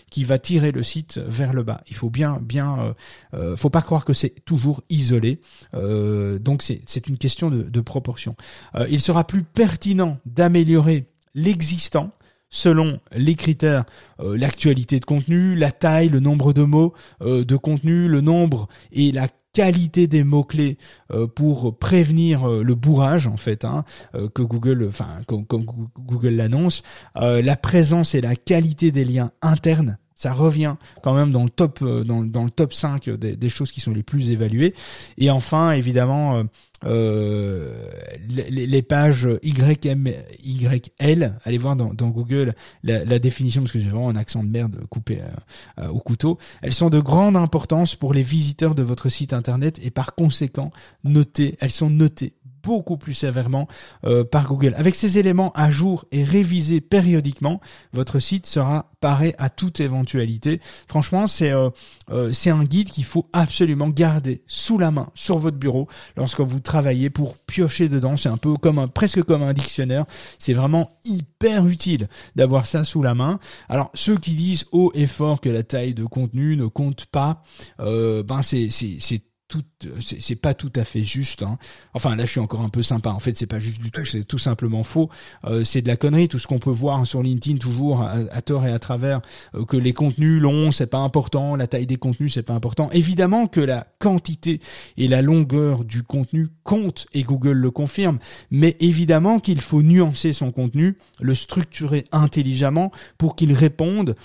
qui va tirer le site vers le bas. Il faut bien, bien, euh, euh faut pas croire que c'est toujours isolé. Euh, donc c'est une question de, proportion. Euh, il sera plus pertinent d'améliorer l'existant selon les critères, l'actualité de contenu, la taille, le nombre de mots de contenu, le nombre et la qualité des mots clés euh, pour prévenir euh, le bourrage en fait hein, euh, que Google, enfin comme Google l'annonce, la présence et la qualité des liens internes ça revient quand même dans le top dans, dans le top 5 des, choses qui sont les plus évaluées et enfin évidemment euh, les, les, pages YM, YL, allez voir dans, Google la, définition parce que j'ai vraiment un accent de merde coupé euh, euh, au couteau. Elles sont de grande importance pour les visiteurs de votre site internet et par conséquent notées. Elles sont notées beaucoup plus sévèrement euh, par Google. Avec ces éléments à jour et révisés périodiquement, votre site sera paré à toute éventualité. Franchement, c'est euh, euh, c'est un guide qu'il faut absolument garder sous la main sur votre bureau lorsque vous travaillez pour piocher dedans. C'est un peu comme un presque comme un dictionnaire. C'est vraiment hyper utile d'avoir ça sous la main. Alors ceux qui disent haut et fort que la taille de contenu ne compte pas, euh, ben c'est c'est c'est tout, c'est pas tout à fait juste. Hein. Enfin, là, je suis encore un peu sympa. En fait, c'est pas juste du tout. C'est tout simplement faux. Euh, c'est de la connerie. Tout ce qu'on peut voir sur LinkedIn, toujours à, tort et à travers, euh, que les contenus longs, c'est pas important. La taille des contenus, c'est pas important. Évidemment que la quantité et la longueur du contenu comptent et Google le confirme. Mais évidemment qu'il faut nuancer son contenu, le structurer intelligemment pour qu'il réponde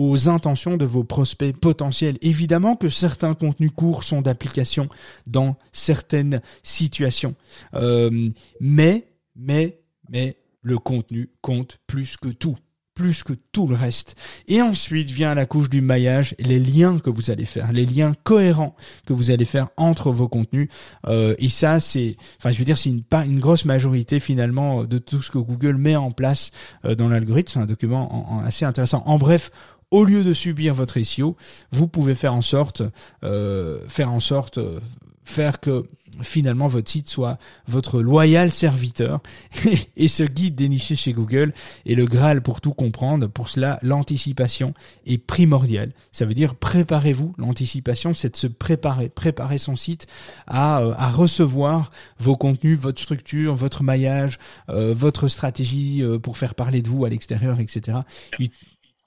aux intentions de vos prospects potentiels. Évidemment que certains contenus courts sont d'application dans certaines situations. Euh, mais, mais, mais, le contenu compte plus que tout plus que tout le reste. Et ensuite vient la couche du maillage, les liens que vous allez faire, les liens cohérents que vous allez faire entre vos contenus. Euh, et ça, c'est, enfin, je veux dire, c'est une, une grosse majorité finalement de tout ce que Google met en place euh, dans l'algorithme. C'est un document en, assez intéressant. En bref, au lieu de subir votre SEO, vous pouvez faire en sorte, euh, faire en sorte, euh, faire que finalement votre site soit votre loyal serviteur. et ce guide déniché chez Google est le Graal pour tout comprendre. Pour cela, l'anticipation est primordiale. Ça veut dire préparez-vous. L'anticipation, c'est de se préparer, préparer son site à, euh, à recevoir vos contenus, votre structure, votre maillage, votre stratégie pour faire parler de vous à l'extérieur, etc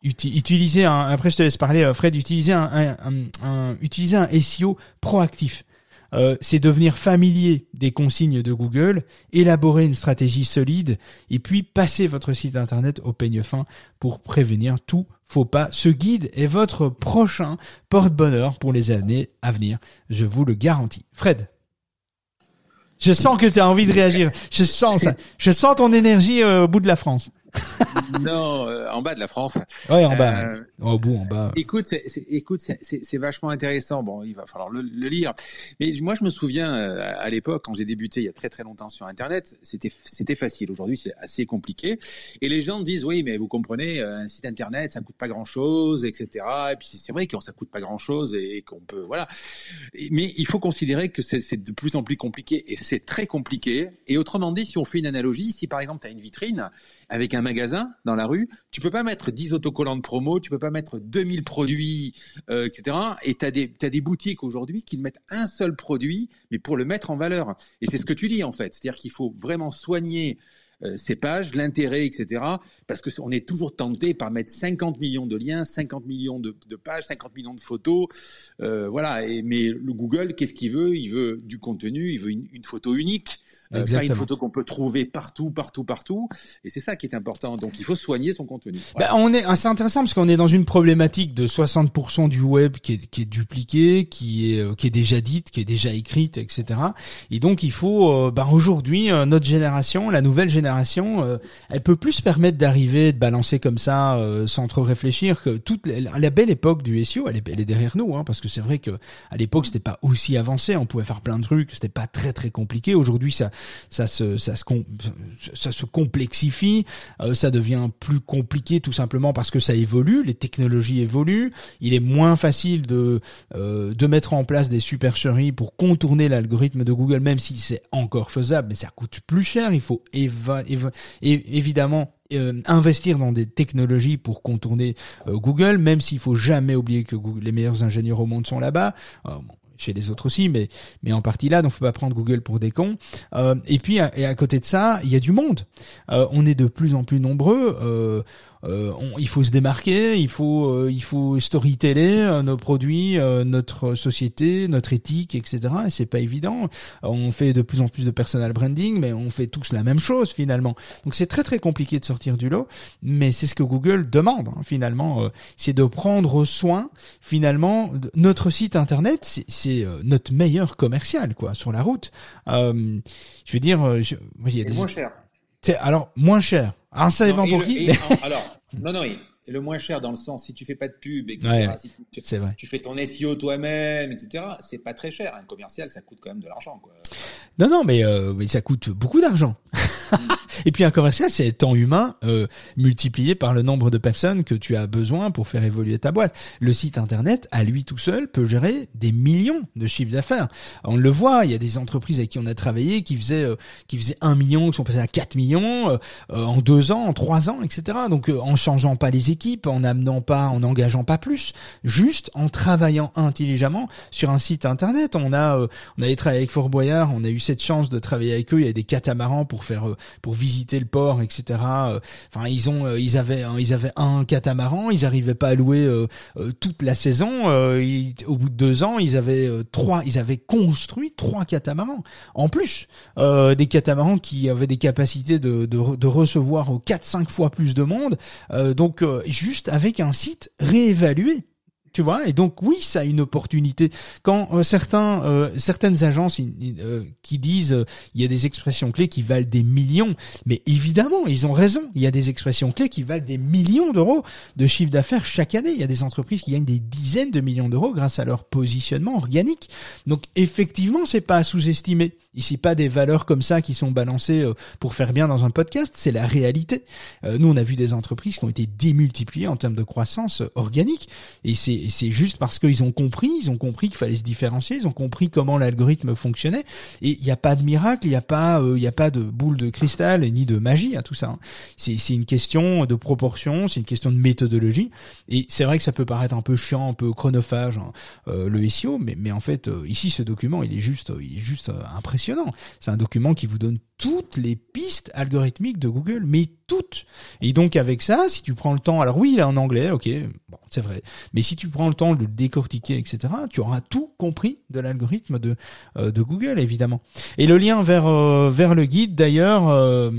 utiliser un, après je te laisse parler euh, Fred, utiliser un, un, un, utiliser un SEO proactif. Euh, c'est devenir familier des consignes de Google, élaborer une stratégie solide et puis passer votre site internet au peigne fin pour prévenir tout faux pas. Ce guide est votre prochain porte-bonheur pour les années à venir, je vous le garantis. Fred je sens que tu as envie de réagir. Je sens ça. Je sens ton énergie euh, au bout de la France. non, euh, en bas de la France. Ouais, en bas. Euh, au bout, en bas. Écoute, c'est, écoute, c'est, vachement intéressant. Bon, il va falloir le, lire. Mais moi, je me souviens euh, à l'époque, quand j'ai débuté il y a très très longtemps sur Internet, c'était, c'était facile. Aujourd'hui, c'est assez compliqué. Et les gens disent, oui, mais vous comprenez, un site Internet, ça coûte pas grand-chose, etc. Et puis c'est vrai que ça coûte pas grand-chose et qu'on peut, voilà. Mais il faut considérer que c'est, c'est de plus en plus compliqué et c'est très compliqué. Et autrement dit, si on fait une analogie, si par exemple tu as une vitrine avec un magasin dans la rue, tu peux pas mettre 10 autocollants de promo, tu peux pas mettre 2000 produits, euh, etc. Et tu as des, as des boutiques aujourd'hui qui mettent un seul produit, mais pour le mettre en valeur. Et c'est ce que tu dis en fait. C'est-à-dire qu'il faut vraiment soigner euh, ces pages, l'intérêt, etc. Parce que on est toujours tenté par mettre 50 millions de liens, 50 millions de, pages, 50 millions de photos, euh, voilà. Mais le Google, qu'est-ce qu'il veut? Il veut du contenu, il veut une photo unique. Euh, pas une photo qu'on peut trouver partout, partout, partout. Et c'est ça qui est important. Donc il faut soigner son contenu. Bah, on est, c'est intéressant parce qu'on est dans une problématique de 60% du web qui est, qui est dupliqué, qui est, euh, qui est déjà dite, qui est déjà écrite, etc. Et donc il faut, euh, bah, aujourd'hui, notre génération, la nouvelle génération, elle peut plus se permettre d'arriver, de balancer comme ça, sans trop réfléchir. Que toute la, belle époque du SEO, elle est, elle est derrière nous, hein, parce que c'est vrai que à l'époque c'était pas aussi avancé, on pouvait faire plein de trucs, c'était pas très très compliqué. Aujourd'hui ça ça se ça se ça se complexifie, euh, ça devient plus compliqué tout simplement parce que ça évolue, les technologies évoluent, il est moins facile de euh, de mettre en place des supercheries pour contourner l'algorithme de Google même si c'est encore faisable mais ça coûte plus cher, il faut évidemment euh, investir dans des technologies pour contourner Google, même s'il faut jamais oublier que les meilleurs ingénieurs au monde sont là-bas chez les autres aussi, mais mais en partie là, donc faut pas prendre Google pour des cons. Euh, et puis et à côté de ça, il y a du monde. Euh, on est de plus en plus nombreux. Euh, euh, il faut se démarquer, il faut euh, il faut storyteller euh, nos produits, notre société, notre éthique, etc. Et c'est pas évident. On fait de plus en plus de personal branding, mais on fait tous la même chose finalement. Donc c'est très très compliqué de sortir du lot, mais c'est ce que Google demande hein, finalement, c'est de prendre soin finalement notre site internet, c'est notre meilleur commercial quoi sur la route. je veux dire, je, il y a des... moins cher. Alors moins cher. Alors, ça dépend pour qui. alors, non, non, le moins cher dans le sens si tu fais pas de pub, etc. si tu, vrai. tu fais ton SEO toi-même, etc. C'est pas très cher. Un commercial, ça coûte quand même de l'argent, quoi. Non, non, mais, euh, mais ça coûte beaucoup d'argent. Et puis un commercial, c'est temps humain euh, multiplié par le nombre de personnes que tu as besoin pour faire évoluer ta boîte. Le site internet, à lui tout seul, peut gérer des millions de chiffres d'affaires. On le voit, il y a des entreprises avec qui on a travaillé qui faisaient euh, qui faisaient un million, qui sont passées à 4 millions euh, en deux ans, en trois ans, etc. Donc en changeant pas les équipes, en amenant pas, en engageant pas plus, juste en travaillant intelligemment sur un site internet. On a on avait travaillé avec Fort Boyard, on a eu cette chance de travailler avec eux. Il y a des catamarans pour faire pour visiter le port, etc. Euh, enfin, ils ont, euh, ils avaient, ils avaient un catamaran, ils arrivaient pas à louer euh, toute la saison. au bout de deux ans, ils avaient trois, ils avaient construit trois catamarans. En plus, des catamarans qui avaient des capacités de, de, de recevoir 4-5 fois plus de monde. donc, juste avec un site réévalué tu vois et donc oui ça a une opportunité. Quand euh, certains euh, certaines agences euh, qui disent il y a des expressions clés qui valent des millions mais évidemment ils ont raison il y a des expressions clés qui valent des millions d'euros de chiffre d'affaires chaque année. Il y a des entreprises qui gagnent des dizaines de millions d'euros grâce à leur positionnement organique. Donc effectivement c'est pas à sous-estimer Ici, pas des valeurs comme ça qui sont balancées euh, pour faire bien dans un podcast, c'est la réalité. Euh, nous, on a vu des entreprises qui ont été démultipliées en termes de croissance euh, organique, et c'est c'est juste parce qu'ils ont compris, ils ont compris qu'il fallait se différencier, ils ont compris comment l'algorithme fonctionnait. Et il n'y a pas de miracle, il n'y a pas il y a pas de boule de cristal ni de magie à tout ça. Hein. C'est une question de proportion, c'est une question de méthodologie. Et c'est vrai que ça peut paraître un peu chiant, un peu chronophage hein, le SEO, mais mais en fait ici ce document il est juste il est juste impressionnant c'est un document qui vous donne toutes les pistes algorithmiques de Google, mais toutes. Et donc avec ça, si tu prends le temps, alors oui, il est en anglais, ok, bon, c'est vrai, mais si tu prends le temps de le décortiquer, etc., tu auras tout compris de l'algorithme de euh, de Google, évidemment. Et le lien vers euh, vers le guide, d'ailleurs, euh,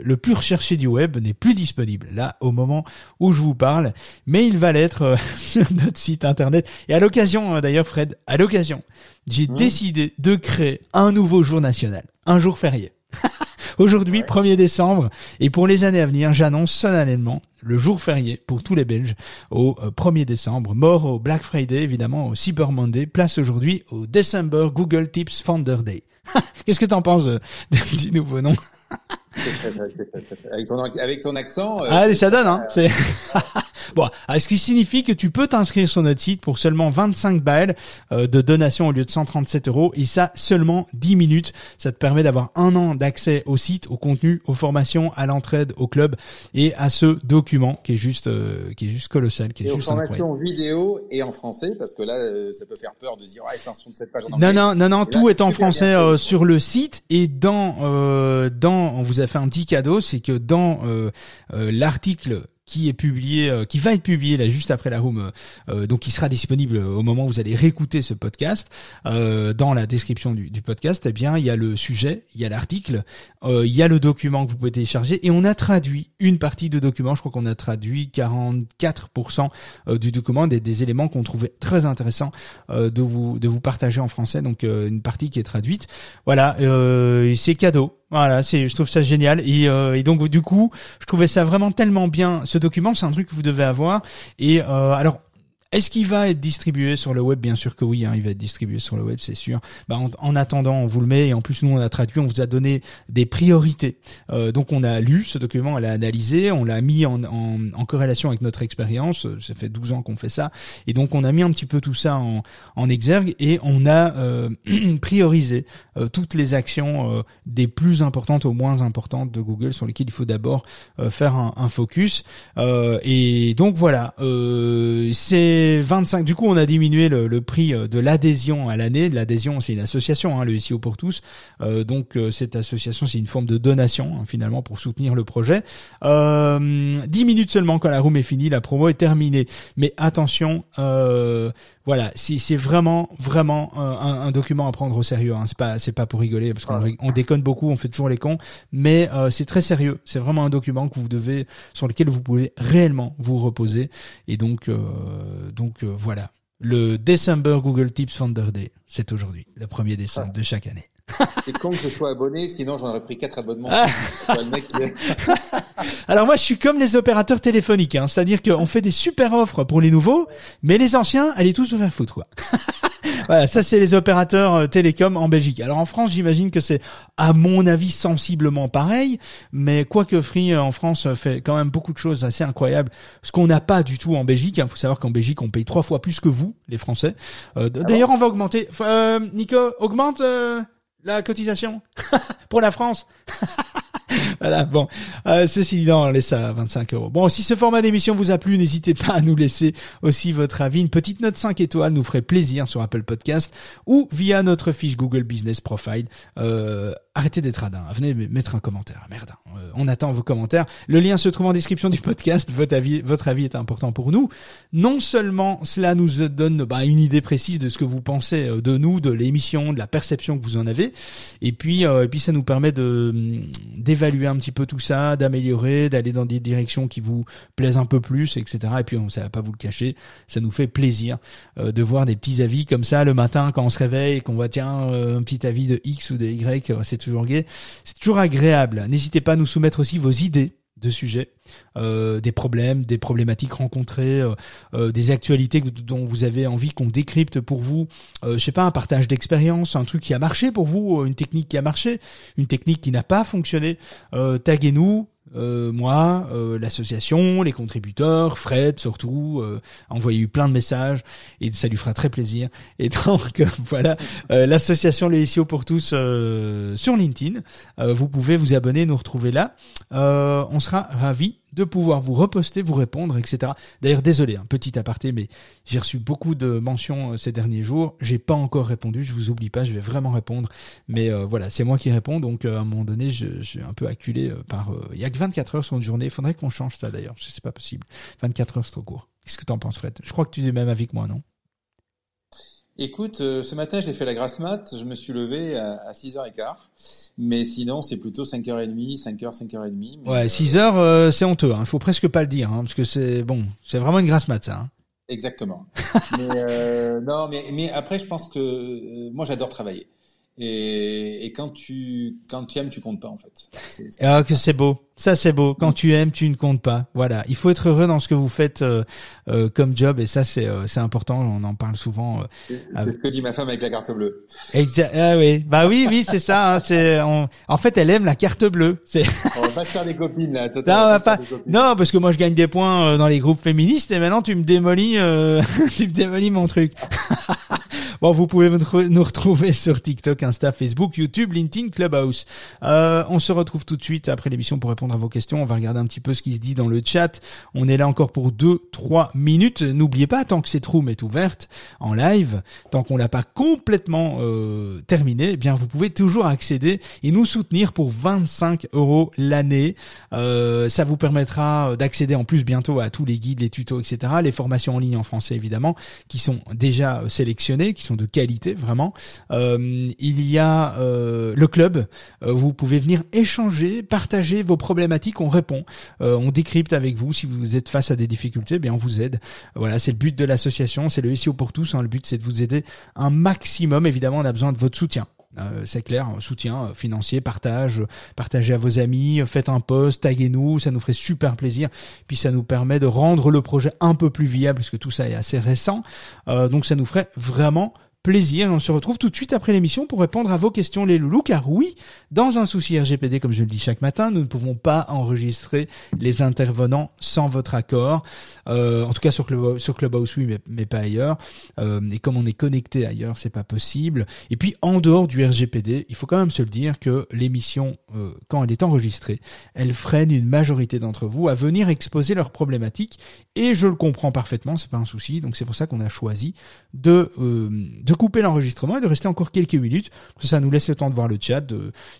le plus recherché du web n'est plus disponible là au moment où je vous parle, mais il va l'être sur notre site internet. Et à l'occasion, d'ailleurs, Fred, à l'occasion, j'ai mmh. décidé de créer un nouveau jour national un jour férié. Aujourd'hui, 1er décembre, et pour les années à venir, j'annonce solennellement le jour férié pour tous les Belges au 1er décembre, mort au Black Friday, évidemment au Cyber Monday, place aujourd'hui au December Google Tips Founder Day. Qu'est-ce que t'en penses de, du nouveau nom? Avec, ton, avec ton accent. Euh, ah, ça donne, hein. Euh... bon, ah, ce qui signifie que tu peux t'inscrire sur notre site pour seulement 25 balles euh, de donation au lieu de 137 euros, et ça seulement 10 minutes. Ça te permet d'avoir un an d'accès au site, au contenu, aux formations, à l'entraide, au club et à ce document qui est juste, euh, qui est juste colossal, qui est et juste aux formations vidéo et en français, parce que là, euh, ça peut faire peur de dire, ah, de cette page en Non, non, non, non, tout est en français sur le site et dans, dans, on vous a fait un petit cadeau, c'est que dans euh, euh, l'article qui est publié, euh, qui va être publié là juste après la room, euh, donc qui sera disponible au moment où vous allez réécouter ce podcast. Euh, dans la description du, du, podcast, eh bien il y a le sujet, il y a l'article, il y a le document que vous pouvez télécharger et on a traduit une partie de document. Je crois qu'on a traduit 44% du document des, des éléments qu'on trouvait très intéressants de vous de vous partager en français. Donc une partie qui est traduite. Voilà, c'est cadeau. Voilà, c'est, je trouve ça génial. Et, euh, et, donc du coup, je trouvais ça vraiment tellement bien. Ce document, c'est un truc que vous devez avoir. Et euh, alors, est-ce qu'il va être distribué sur le web? Bien sûr que oui, hein, il va être distribué sur le web, c'est sûr. Bah, en, attendant, on vous le met et en plus nous on a traduit, on vous a donné des priorités. Euh, donc on a lu ce document, on l'a analysé, on l'a mis en, en, en, corrélation avec notre expérience. Ça fait 12 ans qu'on fait ça et donc on a mis un petit peu tout ça en, en exergue et on a euh, priorisé euh, toutes les actions euh, des plus importantes aux moins importantes de Google sur lesquelles il faut d'abord euh, faire un, un focus. et donc voilà, c'est 25. Du coup, on a diminué le, prix euh, de l'adhésion à l'année. L'adhésion, c'est une association, hein, le SEO pour tous. Euh, donc, euh, cette association, c'est une forme de donation hein, finalement pour soutenir le projet. Euh, 10 minutes seulement quand la room est finie, la promo est terminée. Mais attention, voilà, c'est vraiment vraiment un, un, document à prendre au sérieux. Hein. C'est pas c'est pas pour rigoler parce qu'on on déconne beaucoup, on fait toujours les cons, mais c'est très sérieux. C'est vraiment un document que vous devez sur lequel vous pouvez réellement vous reposer. Et donc donc euh, voilà, le December Google Tips Founder Day, c'est aujourd'hui, le 1er décembre de chaque année. C'est con que je sois abonné, sinon j'en aurais pris quatre abonnements. Alors moi je suis comme les opérateurs téléphoniques, hein, c'est-à-dire qu'on fait des super offres pour les nouveaux, mais les anciens, allez tous se faire foutre quoi. voilà, ça c'est les opérateurs euh, télécom en Belgique. Alors en France, j'imagine que c'est à mon avis sensiblement pareil, mais quoique Free euh, en France euh, fait quand même beaucoup de choses assez incroyables, ce qu'on n'a pas du tout en Belgique. Il faut savoir qu'en Belgique, on paye trois fois plus que vous, les Français. Ah d'ailleurs, on va augmenter. Euh, Nico, augmente la cotisation pour la France. voilà, bon. Euh, ceci dit, on laisse ça à 25 euros. Bon, si ce format d'émission vous a plu, n'hésitez pas à nous laisser aussi votre avis. Une petite note 5 étoiles nous ferait plaisir sur Apple Podcast ou via notre fiche Google Business Profile. Euh, arrêtez d'être radin. Venez mettre un commentaire. Merde. On attend vos commentaires. Le lien se trouve en description du podcast. Votre avis, votre avis est important pour nous. Non seulement cela nous donne bah, une idée précise de ce que vous pensez euh, de nous, de l'émission, de la perception que vous en avez, et puis euh, et puis ça nous permet de d'évaluer un petit peu tout ça, d'améliorer, d'aller dans des directions qui vous plaisent un peu plus, etc. Et puis on ça va pas vous le cacher, ça nous fait plaisir de voir des petits avis comme ça le matin quand on se réveille, qu'on voit tiens un petit avis de X ou de Y, c'est toujours gai, c'est toujours agréable. N'hésitez pas à nous soumettre aussi vos idées de sujets, euh, des problèmes, des problématiques rencontrées, euh, euh, des actualités dont vous avez envie qu'on décrypte pour vous. je sais pas, un partage d'expérience, un truc qui a marché pour vous, une technique qui a marché, une technique qui n'a pas fonctionné. taguez-nous, euh, moi, euh, l'association, les contributeurs, Fred surtout, euh, a envoyé plein de messages et ça lui fera très plaisir. Et donc voilà, l'association Les SEO pour tous sur LinkedIn, vous pouvez vous abonner, nous retrouver là. on sera ravis de pouvoir vous reposter, vous répondre, etc. D'ailleurs, désolé, un petit aparté, mais j'ai reçu beaucoup de mentions euh, ces derniers jours. J'ai pas encore répondu, je vous oublie pas, je vais vraiment répondre. Mais euh, voilà, c'est moi qui réponds, donc euh, à un moment donné, je, suis un peu acculé par. Il y a que 24 heures sur une journée. Il faudrait qu'on change ça d'ailleurs. C'est pas possible. 24 heures, c'est trop court. Qu'est-ce que t'en penses, Fred? Je crois que tu es même avec moi, non? Écoute, euh, ce matin, j'ai fait la grasse mat. Je me suis levé à, 6h15. Mais sinon, c'est plutôt 5h30, 5h, 5h30. ouais, 6h, euh, c'est honteux. Il hein. faut presque pas le dire. Hein, parce que c'est bon, c'est vraiment une grasse mat, ça. Hein. Exactement. mais, euh, non, mais, mais après, je pense que moi, j'adore travailler. Et, et, quand tu quand tu aimes, tu comptes pas en fait. Ah que c'est beau. Ça c'est beau. Quand tu aimes, tu ne comptes pas. Voilà. Il faut être heureux dans ce que vous faites euh, euh, comme job et ça c'est euh, c'est important. On en parle souvent. c'est ce que dit ma femme avec la carte bleue. Exact. Ah oui. Bah oui oui c'est ça. Hein. C'est en fait elle aime la carte bleue. C'est. on va pas se faire des copines là. non, on va pas. Non parce que moi je gagne des points dans les groupes féministes et maintenant tu me démolis tu me démolis mon truc. bon vous pouvez nous retrouver sur TikTok, Insta, Facebook, YouTube, LinkedIn, Clubhouse. Euh, on se retrouve tout de suite après l'émission pour répondre à vos questions. On va regarder un petit peu ce qui se dit dans le chat. On est là encore pour deux, trois minutes. N'oubliez pas, tant que cette room est ouverte en live, tant qu'on l'a pas complètement euh, terminé, eh bien vous pouvez toujours accéder et nous soutenir pour 25 euros l'année. Euh, ça vous permettra d'accéder en plus bientôt à tous les guides, les tutos, etc. Les formations en ligne en français évidemment, qui sont déjà sélectionnées, qui de qualité vraiment. Euh, il y a euh, le club. Euh, vous pouvez venir échanger, partager vos problématiques. On répond, on décrypte avec vous. Si vous êtes face à des difficultés, on vous aide. Voilà, c'est le but de l'association. C'est le SEO pour tous. Hein. Le but c'est de vous aider un maximum. Évidemment, on a besoin de votre soutien. C'est clair, soutien financier, partage, partagez à vos amis, faites un post, taguez-nous, ça nous ferait super plaisir. Puis ça nous permet de rendre le projet un peu plus viable, puisque tout ça est assez récent. donc ça nous ferait vraiment plaisir. On se retrouve tout de suite après l'émission pour répondre à vos questions les loulous, car oui, dans un souci RGPD, comme je le dis chaque matin, nous ne pouvons pas enregistrer les intervenants sans votre accord. Euh, en tout cas sur, Club, sur Clubhouse, oui, mais, pas ailleurs. Euh, et comme on est connecté ailleurs, c'est pas possible. Et puis en dehors du RGPD, il faut quand même se le dire que l'émission, euh, quand elle est enregistrée, elle freine une majorité d'entre vous à venir exposer leurs problématiques. Et je le comprends parfaitement, c'est pas un souci. Donc c'est pour ça qu'on a choisi de, euh, de couper l'enregistrement et de rester encore quelques minutes. Ça nous laisse le temps de voir le chat.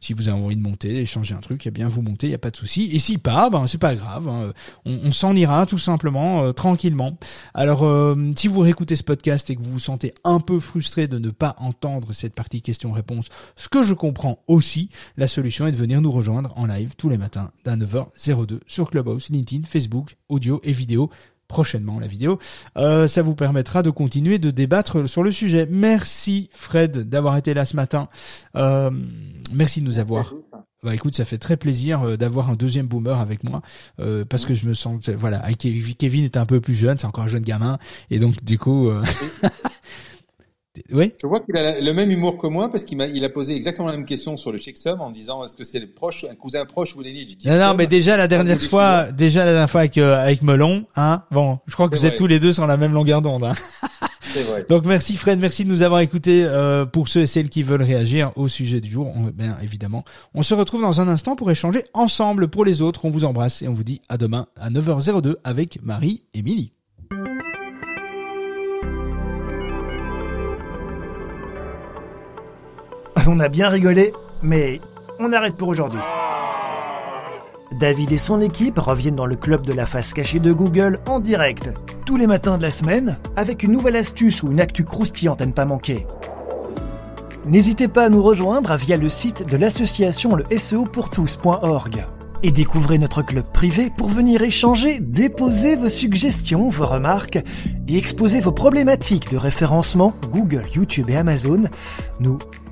Si vous avez envie de monter, échanger un truc, eh bien vous montez, il y a pas de souci. Et si pas, ben c'est pas grave. Hein. On, s'en ira tout simplement euh, tranquillement. Alors euh, si vous réécoutez ce podcast et que vous vous sentez un peu frustré de ne pas entendre cette partie questions-réponses, ce que je comprends aussi, la solution est de venir nous rejoindre en live tous les matins à 9h02 sur Clubhouse, LinkedIn, Facebook, audio et vidéo prochainement la vidéo. Euh, ça vous permettra de continuer de débattre sur le sujet. Merci Fred d'avoir été là ce matin. Euh, merci de nous avoir. Bah écoute, ça fait très plaisir euh, d'avoir un deuxième boomer avec moi euh, parce que je me sens voilà, Kevin est un peu plus jeune, c'est encore un jeune gamin et donc du coup euh, Oui. Je vois qu'il a le même humour que moi parce qu'il m'a, il a posé exactement la même question sur le checksum en disant est-ce que c'est proche, un cousin proche ou l'aîné du Non, non, mais déjà la dernière fois, déjà la dernière fois avec euh, avec Melon, hein. Bon, je crois que vous êtes tous les deux sur la même longueur d'onde. Hein. Vrai. Donc merci Fred, merci de nous avoir écoutés. Euh, pour ceux et celles qui veulent réagir au sujet du jour, bien évidemment, on se retrouve dans un instant pour échanger ensemble. Pour les autres, on vous embrasse et on vous dit à demain à 9h02 avec Marie et Milly. On a bien rigolé, mais on arrête pour aujourd'hui. David et son équipe reviennent dans le club de la face cachée de Google en direct, tous les matins de la semaine, avec une nouvelle astuce ou une actu croustillante à ne pas manquer. N'hésitez pas à nous rejoindre via le site de l'association le SEOpourtous.org et découvrez notre club privé pour venir échanger, déposer vos suggestions, vos remarques et exposer vos problématiques de référencement Google, YouTube et Amazon. Nous